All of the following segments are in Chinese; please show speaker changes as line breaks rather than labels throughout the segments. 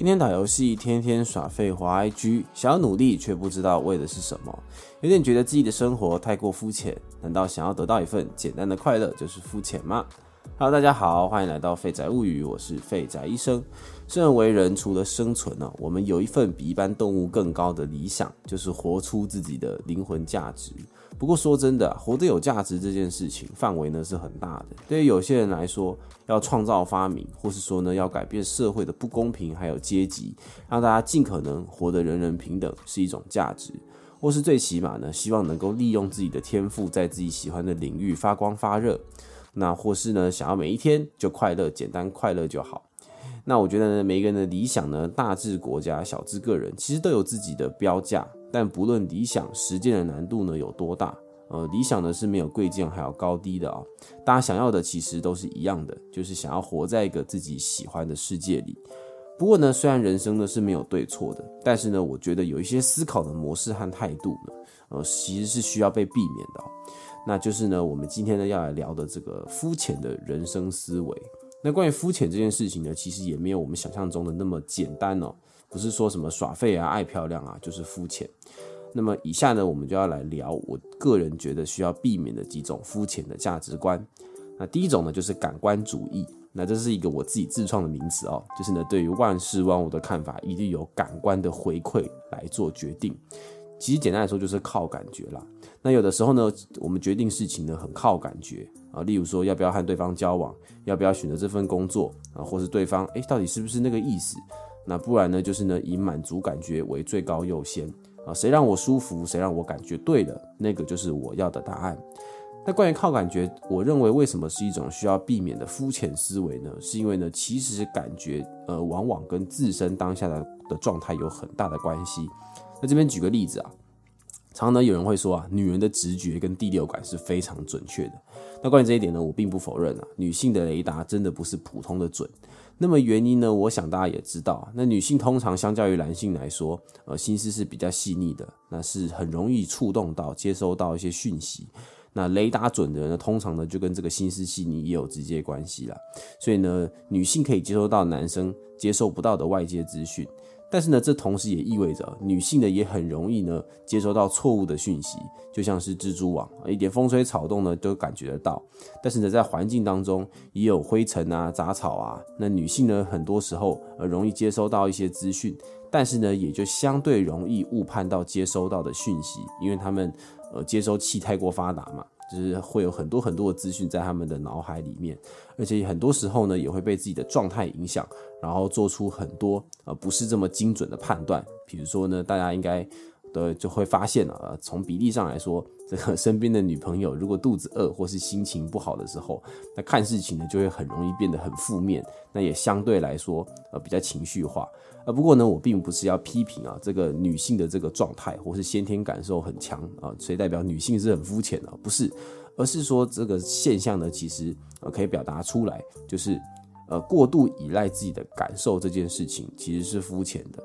天天打游戏，天天耍废滑 IG，想要努力却不知道为的是什么，有点觉得自己的生活太过肤浅。难道想要得到一份简单的快乐就是肤浅吗？Hello，大家好，欢迎来到废宅物语，我是废宅医生。生而为人，除了生存呢，我们有一份比一般动物更高的理想，就是活出自己的灵魂价值。不过说真的，活得有价值这件事情范围呢是很大的。对于有些人来说，要创造发明，或是说呢要改变社会的不公平，还有阶级，让大家尽可能活得人人平等，是一种价值；或是最起码呢，希望能够利用自己的天赋，在自己喜欢的领域发光发热。那或是呢，想要每一天就快乐，简单快乐就好。那我觉得呢，每一个人的理想呢，大至国家，小至个人，其实都有自己的标价。但不论理想实践的难度呢有多大，呃，理想呢是没有贵贱还有高低的啊。大家想要的其实都是一样的，就是想要活在一个自己喜欢的世界里。不过呢，虽然人生呢是没有对错的，但是呢，我觉得有一些思考的模式和态度呢，呃，其实是需要被避免的。那就是呢，我们今天呢要来聊的这个肤浅的人生思维。那关于肤浅这件事情呢，其实也没有我们想象中的那么简单哦。不是说什么耍废啊、爱漂亮啊，就是肤浅。那么以下呢，我们就要来聊我个人觉得需要避免的几种肤浅的价值观。那第一种呢，就是感官主义。那这是一个我自己自创的名词哦，就是呢，对于万事万物的看法，一定有感官的回馈来做决定。其实简单来说，就是靠感觉啦。那有的时候呢，我们决定事情呢，很靠感觉啊。例如说，要不要和对方交往，要不要选择这份工作啊，或是对方诶，到底是不是那个意思？那不然呢，就是呢，以满足感觉为最高优先啊，谁让我舒服，谁让我感觉对了，那个就是我要的答案。那关于靠感觉，我认为为什么是一种需要避免的肤浅思维呢？是因为呢，其实感觉呃，往往跟自身当下的的状态有很大的关系。那这边举个例子啊，常常有人会说啊，女人的直觉跟第六感是非常准确的。那关于这一点呢，我并不否认啊，女性的雷达真的不是普通的准。那么原因呢？我想大家也知道，那女性通常相较于男性来说，呃，心思是比较细腻的，那是很容易触动到、接收到一些讯息。那雷达准的人呢，通常呢就跟这个心思细腻也有直接关系了。所以呢，女性可以接收到男生接收不到的外界资讯。但是呢，这同时也意味着女性呢也很容易呢接收到错误的讯息，就像是蜘蛛网，一点风吹草动呢都感觉得到。但是呢，在环境当中也有灰尘啊、杂草啊，那女性呢很多时候呃容易接收到一些资讯，但是呢也就相对容易误判到接收到的讯息，因为他们呃接收器太过发达嘛。就是会有很多很多的资讯在他们的脑海里面，而且很多时候呢，也会被自己的状态影响，然后做出很多呃不是这么精准的判断。比如说呢，大家应该的就会发现了，从比例上来说，这个身边的女朋友如果肚子饿或是心情不好的时候，那看事情呢就会很容易变得很负面，那也相对来说呃比较情绪化。啊，不过呢，我并不是要批评啊，这个女性的这个状态或是先天感受很强啊，所以代表女性是很肤浅的，不是，而是说这个现象呢，其实呃可以表达出来，就是呃过度依赖自己的感受这件事情其实是肤浅的。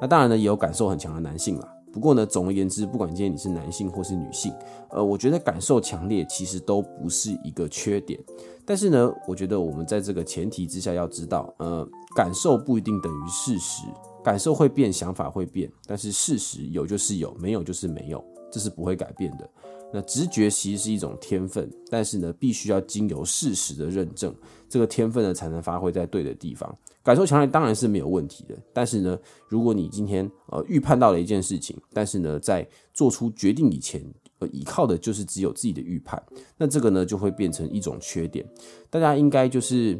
那当然呢，也有感受很强的男性啦。不过呢，总而言之，不管今天你是男性或是女性，呃，我觉得感受强烈其实都不是一个缺点。但是呢，我觉得我们在这个前提之下要知道，呃。感受不一定等于事实，感受会变，想法会变，但是事实有就是有，没有就是没有，这是不会改变的。那直觉其实是一种天分，但是呢，必须要经由事实的认证，这个天分呢才能发挥在对的地方。感受强烈当然是没有问题的，但是呢，如果你今天呃预判到了一件事情，但是呢，在做出决定以前，呃，依靠的就是只有自己的预判，那这个呢就会变成一种缺点。大家应该就是。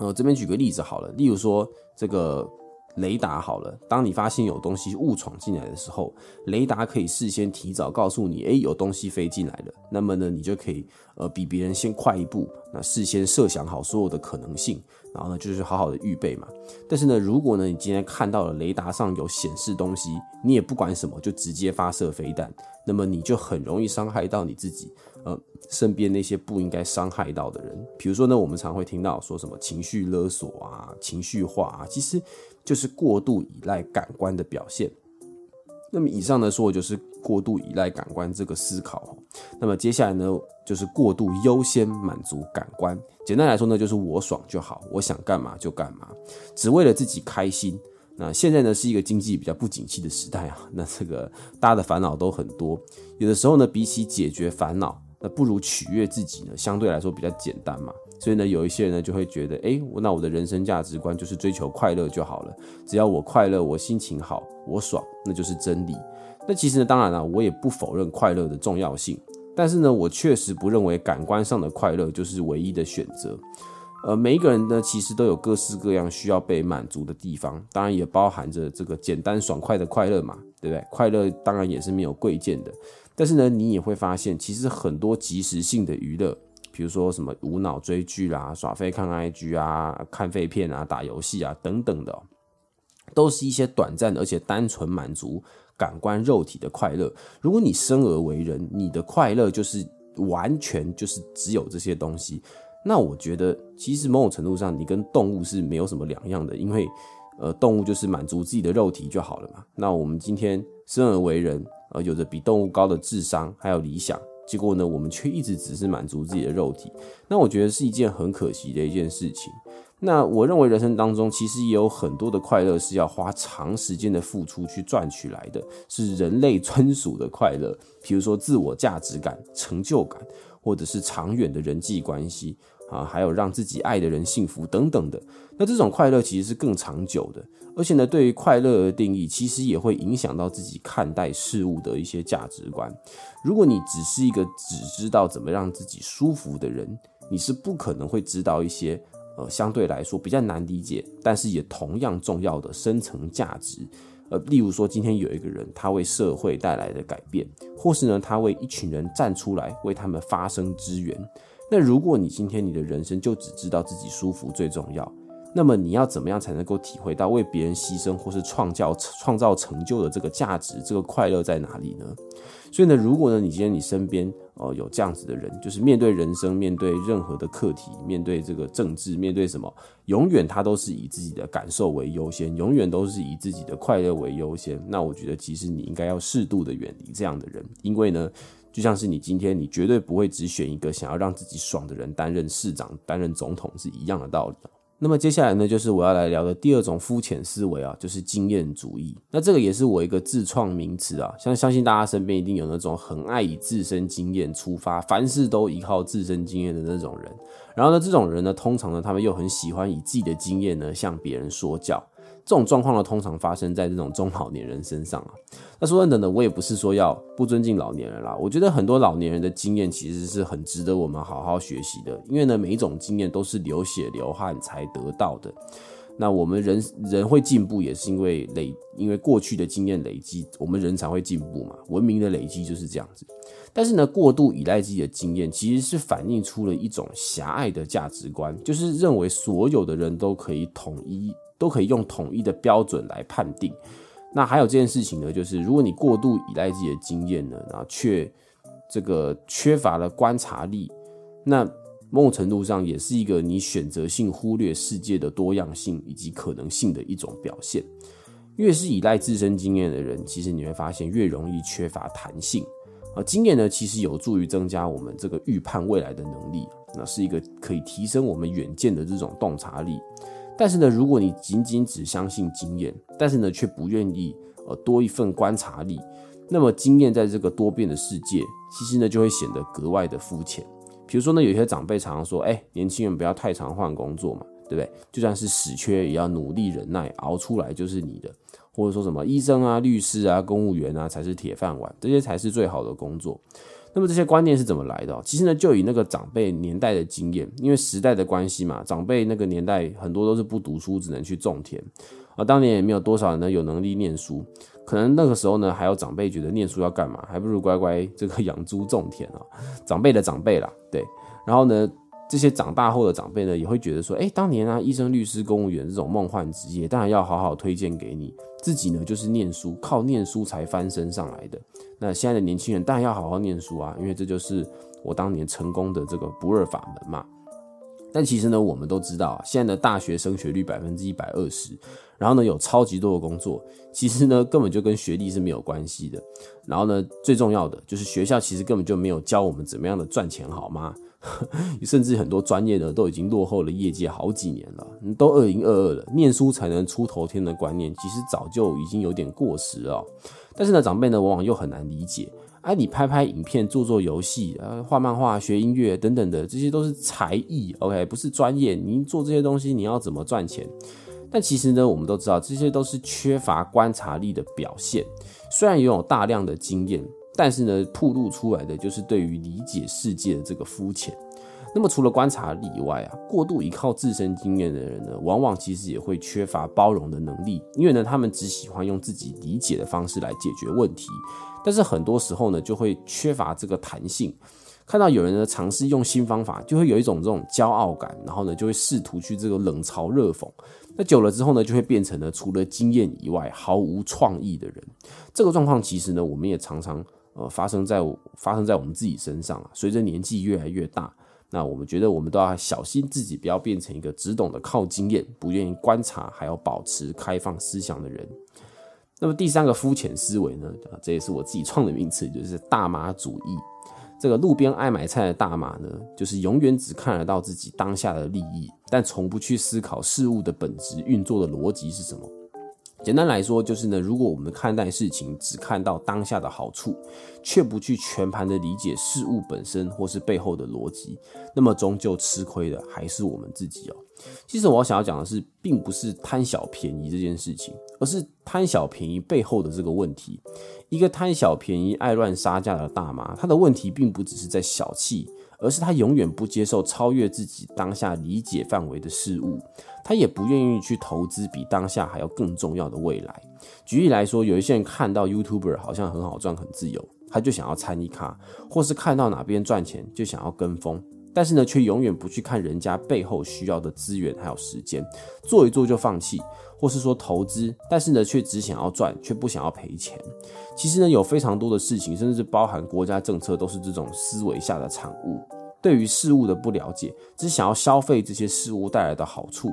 呃，这边举个例子好了，例如说这个雷达好了，当你发现有东西误闯进来的时候，雷达可以事先提早告诉你，诶，有东西飞进来了，那么呢，你就可以呃比别人先快一步，那事先设想好所有的可能性，然后呢就是好好的预备嘛。但是呢，如果呢你今天看到了雷达上有显示东西，你也不管什么就直接发射飞弹，那么你就很容易伤害到你自己。呃，身边那些不应该伤害到的人，比如说呢，我们常会听到说什么情绪勒索啊、情绪化啊，其实就是过度依赖感官的表现。那么以上呢说的就是过度依赖感官这个思考。那么接下来呢就是过度优先满足感官。简单来说呢就是我爽就好，我想干嘛就干嘛，只为了自己开心。那现在呢是一个经济比较不景气的时代啊，那这个大家的烦恼都很多，有的时候呢比起解决烦恼，那不如取悦自己呢，相对来说比较简单嘛。所以呢有一些人呢就会觉得，哎，那我的人生价值观就是追求快乐就好了，只要我快乐，我心情好，我爽，那就是真理。那其实呢，当然了，我也不否认快乐的重要性，但是呢，我确实不认为感官上的快乐就是唯一的选择。呃，每一个人呢，其实都有各式各样需要被满足的地方，当然也包含着这个简单爽快的快乐嘛，对不对？快乐当然也是没有贵贱的，但是呢，你也会发现，其实很多即时性的娱乐，比如说什么无脑追剧啦、耍飞看 IG 啊、看废片啊、打游戏啊等等的，都是一些短暂的而且单纯满足感官肉体的快乐。如果你生而为人，你的快乐就是完全就是只有这些东西。那我觉得，其实某种程度上，你跟动物是没有什么两样的，因为，呃，动物就是满足自己的肉体就好了嘛。那我们今天生而为人，呃，有着比动物高的智商还有理想，结果呢，我们却一直只是满足自己的肉体，那我觉得是一件很可惜的一件事情。那我认为人生当中其实也有很多的快乐是要花长时间的付出去赚取来的，是人类 专属的快乐，比如说自我价值感、成就感，或者是长远的人际关系。啊，还有让自己爱的人幸福等等的，那这种快乐其实是更长久的，而且呢，对于快乐的定义，其实也会影响到自己看待事物的一些价值观。如果你只是一个只知道怎么让自己舒服的人，你是不可能会知道一些呃相对来说比较难理解，但是也同样重要的深层价值。呃，例如说，今天有一个人，他为社会带来的改变，或是呢，他为一群人站出来，为他们发声支援。那如果你今天你的人生就只知道自己舒服最重要，那么你要怎么样才能够体会到为别人牺牲或是创造创造成就的这个价值，这个快乐在哪里呢？所以呢，如果呢你今天你身边哦有这样子的人，就是面对人生、面对任何的课题、面对这个政治、面对什么，永远他都是以自己的感受为优先，永远都是以自己的快乐为优先。那我觉得其实你应该要适度的远离这样的人，因为呢。就像是你今天，你绝对不会只选一个想要让自己爽的人担任市长、担任总统是一样的道理。那么接下来呢，就是我要来聊的第二种肤浅思维啊，就是经验主义。那这个也是我一个自创名词啊，相相信大家身边一定有那种很爱以自身经验出发，凡事都依靠自身经验的那种人。然后呢，这种人呢，通常呢，他们又很喜欢以自己的经验呢向别人说教。这种状况呢，通常发生在这种中老年人身上啊。那说真的呢，我也不是说要不尊敬老年人啦。我觉得很多老年人的经验其实是很值得我们好好学习的，因为呢，每一种经验都是流血流汗才得到的。那我们人人会进步，也是因为累，因为过去的经验累积，我们人才会进步嘛。文明的累积就是这样子。但是呢，过度依赖自己的经验，其实是反映出了一种狭隘的价值观，就是认为所有的人都可以统一。都可以用统一的标准来判定。那还有这件事情呢，就是如果你过度依赖自己的经验呢，然后却这个缺乏了观察力，那某种程度上也是一个你选择性忽略世界的多样性以及可能性的一种表现。越是依赖自身经验的人，其实你会发现越容易缺乏弹性。而经验呢，其实有助于增加我们这个预判未来的能力，那是一个可以提升我们远见的这种洞察力。但是呢，如果你仅仅只相信经验，但是呢却不愿意呃多一份观察力，那么经验在这个多变的世界，其实呢就会显得格外的肤浅。比如说呢，有些长辈常常说，哎，年轻人不要太常换工作嘛，对不对？就算是死缺，也要努力忍耐，熬出来就是你的。或者说什么医生啊、律师啊、公务员啊才是铁饭碗，这些才是最好的工作。那么这些观念是怎么来的？其实呢，就以那个长辈年代的经验，因为时代的关系嘛，长辈那个年代很多都是不读书，只能去种田，而当年也没有多少人呢有能力念书，可能那个时候呢，还有长辈觉得念书要干嘛，还不如乖乖这个养猪种田啊。长辈的长辈啦，对，然后呢？这些长大后的长辈呢，也会觉得说，哎，当年啊，医生、律师、公务员这种梦幻职业，当然要好好推荐给你。自己呢，就是念书，靠念书才翻身上来的。那现在的年轻人当然要好好念书啊，因为这就是我当年成功的这个不二法门嘛。但其实呢，我们都知道啊，现在的大学升学率百分之一百二十，然后呢有超级多的工作，其实呢根本就跟学历是没有关系的。然后呢，最重要的就是学校其实根本就没有教我们怎么样的赚钱，好吗？甚至很多专业的都已经落后了业界好几年了，都二零二二了，念书才能出头天的观念，其实早就已经有点过时了。但是呢，长辈呢往往又很难理解。哎，你拍拍影片、做做游戏、呃，画漫画、学音乐等等的，这些都是才艺，OK，不是专业。你做这些东西，你要怎么赚钱？但其实呢，我们都知道，这些都是缺乏观察力的表现。虽然拥有大量的经验，但是呢，曝露出来的就是对于理解世界的这个肤浅。那么，除了观察力以外啊，过度依靠自身经验的人呢，往往其实也会缺乏包容的能力，因为呢，他们只喜欢用自己理解的方式来解决问题。但是很多时候呢，就会缺乏这个弹性。看到有人呢尝试用新方法，就会有一种这种骄傲感，然后呢就会试图去这个冷嘲热讽。那久了之后呢，就会变成了除了经验以外毫无创意的人。这个状况其实呢，我们也常常呃发生在发生在我们自己身上啊。随着年纪越来越大，那我们觉得我们都要小心自己，不要变成一个只懂得靠经验、不愿意观察，还要保持开放思想的人。那么第三个肤浅思维呢？这也是我自己创的名词，就是大妈主义。这个路边爱买菜的大妈呢，就是永远只看得到自己当下的利益，但从不去思考事物的本质运作的逻辑是什么。简单来说，就是呢，如果我们看待事情只看到当下的好处，却不去全盘的理解事物本身或是背后的逻辑，那么终究吃亏的还是我们自己哦。其实我想要讲的是，并不是贪小便宜这件事情，而是贪小便宜背后的这个问题。一个贪小便宜、爱乱杀价的大妈，她的问题并不只是在小气。而是他永远不接受超越自己当下理解范围的事物，他也不愿意去投资比当下还要更重要的未来。举例来说，有一些人看到 YouTuber 好像很好赚、很自由，他就想要参一卡，或是看到哪边赚钱就想要跟风。但是呢，却永远不去看人家背后需要的资源还有时间，做一做就放弃，或是说投资，但是呢，却只想要赚，却不想要赔钱。其实呢，有非常多的事情，甚至包含国家政策，都是这种思维下的产物。对于事物的不了解，只想要消费这些事物带来的好处。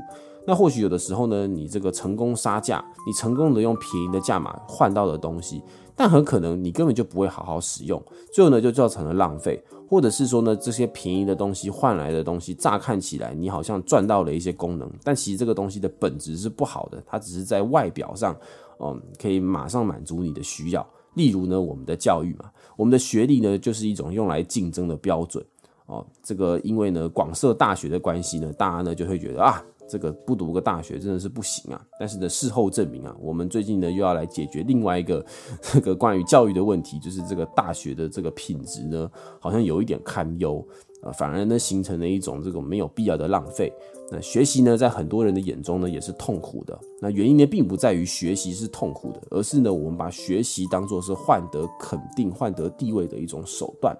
那或许有的时候呢，你这个成功杀价，你成功的用便宜的价码换到的东西，但很可能你根本就不会好好使用，最后呢就造成了浪费。或者是说呢，这些便宜的东西换来的东西，乍看起来你好像赚到了一些功能，但其实这个东西的本质是不好的，它只是在外表上，嗯，可以马上满足你的需要。例如呢，我们的教育嘛，我们的学历呢，就是一种用来竞争的标准。哦，这个因为呢广设大学的关系呢，大家呢就会觉得啊。这个不读个大学真的是不行啊！但是呢，事后证明啊，我们最近呢又要来解决另外一个 这个关于教育的问题，就是这个大学的这个品质呢，好像有一点堪忧啊，反而呢形成了一种这种没有必要的浪费。那学习呢，在很多人的眼中呢，也是痛苦的。那原因呢，并不在于学习是痛苦的，而是呢，我们把学习当作是换得肯定、换得地位的一种手段，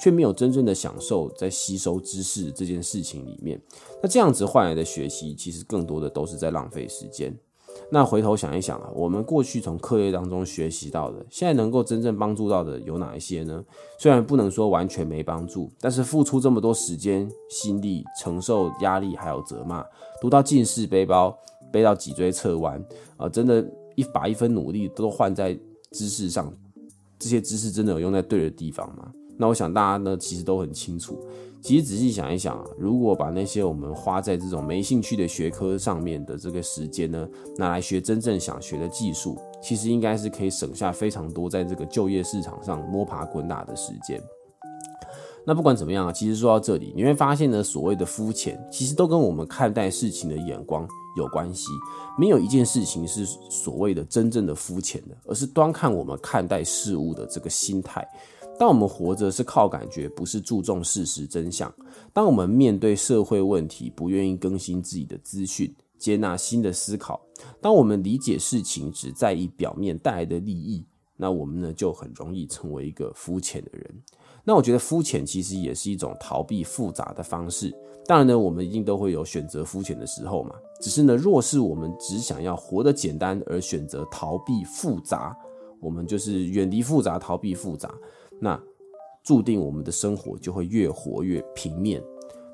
却没有真正的享受在吸收知识这件事情里面。那这样子换来的学习，其实更多的都是在浪费时间。那回头想一想啊，我们过去从课业当中学习到的，现在能够真正帮助到的有哪一些呢？虽然不能说完全没帮助，但是付出这么多时间、心力，承受压力还有责骂，读到近视背包，背到脊椎侧弯啊，真的，一把一分努力都换在知识上，这些知识真的有用在对的地方吗？那我想大家呢，其实都很清楚。其实仔细想一想啊，如果把那些我们花在这种没兴趣的学科上面的这个时间呢，拿来学真正想学的技术，其实应该是可以省下非常多在这个就业市场上摸爬滚打的时间。那不管怎么样啊，其实说到这里，你会发现呢，所谓的肤浅，其实都跟我们看待事情的眼光有关系。没有一件事情是所谓的真正的肤浅的，而是端看我们看待事物的这个心态。当我们活着是靠感觉，不是注重事实真相；当我们面对社会问题，不愿意更新自己的资讯，接纳新的思考；当我们理解事情只在意表面带来的利益，那我们呢就很容易成为一个肤浅的人。那我觉得肤浅其实也是一种逃避复杂的方式。当然呢，我们一定都会有选择肤浅的时候嘛。只是呢，若是我们只想要活得简单而选择逃避复杂，我们就是远离复杂，逃避复杂。那注定我们的生活就会越活越平面。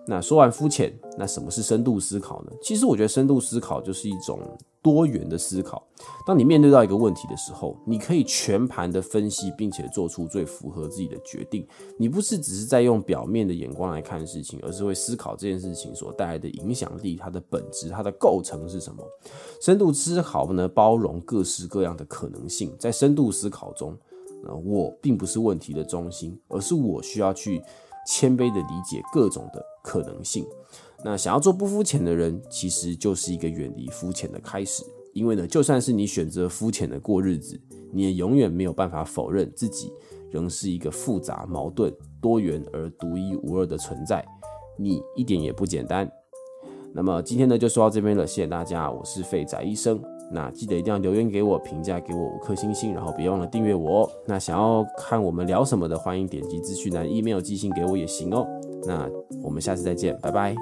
那说完肤浅，那什么是深度思考呢？其实我觉得深度思考就是一种多元的思考。当你面对到一个问题的时候，你可以全盘的分析，并且做出最符合自己的决定。你不是只是在用表面的眼光来看事情，而是会思考这件事情所带来的影响力、它的本质、它的构成是什么。深度思考呢，包容各式各样的可能性。在深度思考中，我并不是问题的中心，而是我需要去。谦卑的理解各种的可能性。那想要做不肤浅的人，其实就是一个远离肤浅的开始。因为呢，就算是你选择肤浅的过日子，你也永远没有办法否认自己仍是一个复杂、矛盾、多元而独一无二的存在。你一点也不简单。那么今天呢，就说到这边了，谢谢大家，我是废仔医生。那记得一定要留言给我，评价给我五颗星星，然后别忘了订阅我哦。那想要看我们聊什么的，欢迎点击资讯栏 email 寄信给我也行哦。那我们下次再见，拜拜。